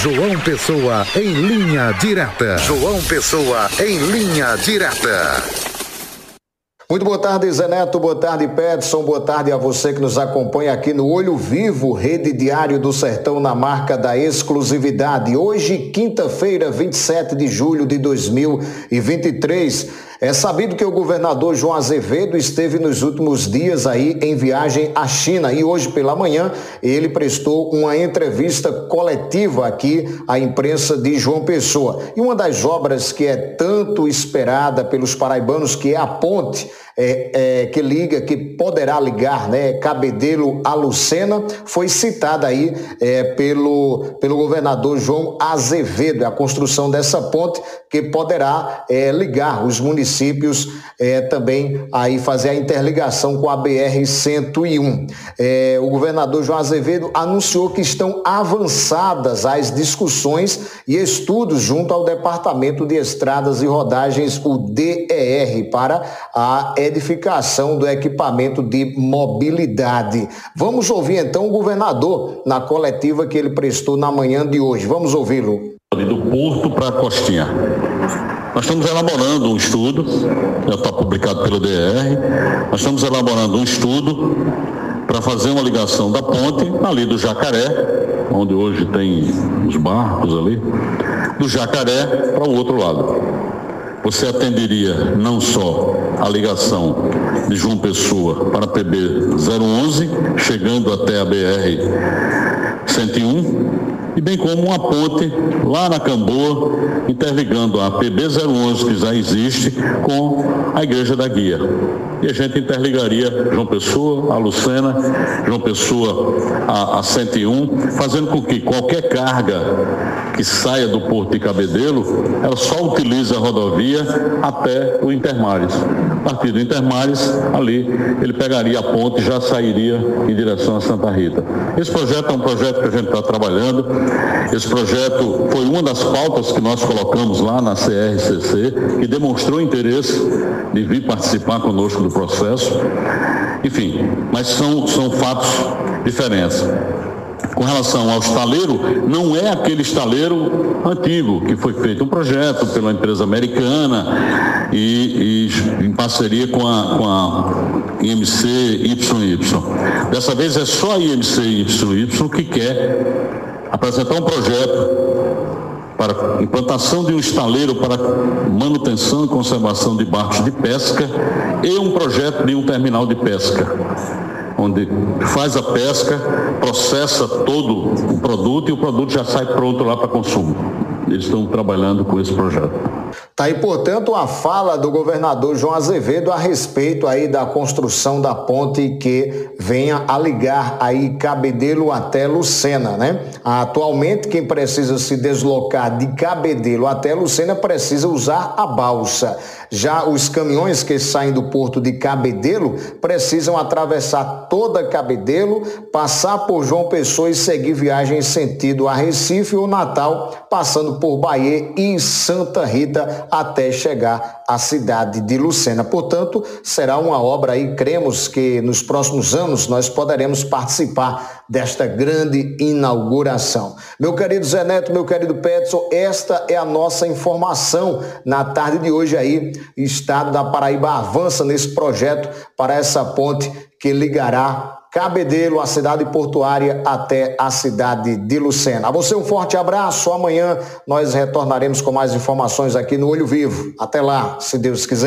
João Pessoa em linha direta. João Pessoa em linha direta. Muito boa tarde, Zé Neto. Boa tarde, Pedson. Boa tarde a você que nos acompanha aqui no Olho Vivo, Rede Diário do Sertão, na marca da exclusividade. Hoje, quinta-feira, 27 de julho de 2023. É sabido que o governador João Azevedo esteve nos últimos dias aí em viagem à China e hoje pela manhã ele prestou uma entrevista coletiva aqui à imprensa de João Pessoa. E uma das obras que é tanto esperada pelos paraibanos, que é a ponte é, é, que liga, que poderá ligar, né, Cabedelo a Lucena, foi citada aí é, pelo, pelo governador João Azevedo, a construção dessa ponte que poderá é, ligar os municípios é, também aí fazer a interligação com a BR-101. É, o governador João Azevedo anunciou que estão avançadas as discussões e estudos junto ao Departamento de Estradas e Rodagens, o DER, para a edificação do equipamento de mobilidade. Vamos ouvir então o governador na coletiva que ele prestou na manhã de hoje. Vamos ouvi-lo. Do Porto para a Costinha. Nós estamos elaborando um estudo, já está publicado pelo DR, nós estamos elaborando um estudo para fazer uma ligação da ponte ali do Jacaré, onde hoje tem os barcos ali, do Jacaré para o outro lado. Você atenderia não só a ligação de João Pessoa para a PB 011, chegando até a BR 101, e bem como uma ponte lá na Camboa, interligando a PB011, que já existe, com a Igreja da Guia. E a gente interligaria João Pessoa, a Lucena, João Pessoa a, a 101, fazendo com que qualquer carga que saia do Porto de Cabedelo, ela só utilize a rodovia até o Intermares. A partir do Intermares, ali, ele pegaria a ponte e já sairia em direção a Santa Rita. Esse projeto é um projeto que a gente está trabalhando, esse projeto foi uma das pautas que nós colocamos lá na CRCC, que demonstrou interesse de vir participar conosco do processo. Enfim, mas são, são fatos diferentes. Com relação ao estaleiro, não é aquele estaleiro antigo que foi feito um projeto pela empresa americana e, e em parceria com a, com a IMC YY. Dessa vez é só a IMC YY que quer apresentar um projeto para implantação de um estaleiro para manutenção e conservação de barcos de pesca e um projeto de um terminal de pesca, onde faz a pesca, processa todo o produto e o produto já sai pronto lá para consumo. Eles estão trabalhando com esse projeto. Tá aí, portanto, a fala do governador João Azevedo a respeito aí da construção da ponte que venha a ligar aí Cabedelo até Lucena, né? Atualmente, quem precisa se deslocar de Cabedelo até Lucena precisa usar a balsa. Já os caminhões que saem do porto de Cabedelo precisam atravessar toda Cabedelo, passar por João Pessoa e seguir viagem em sentido a Recife ou Natal, passando por Bahia e Santa Rita até chegar à cidade de Lucena. Portanto, será uma obra aí, cremos que nos próximos anos nós poderemos participar desta grande inauguração. Meu querido Zé Neto, meu querido Petson, esta é a nossa informação na tarde de hoje aí. Estado da Paraíba avança nesse projeto para essa ponte que ligará Cabedelo, a cidade portuária, até a cidade de Lucena. A você um forte abraço. Amanhã nós retornaremos com mais informações aqui no Olho Vivo. Até lá, se Deus quiser.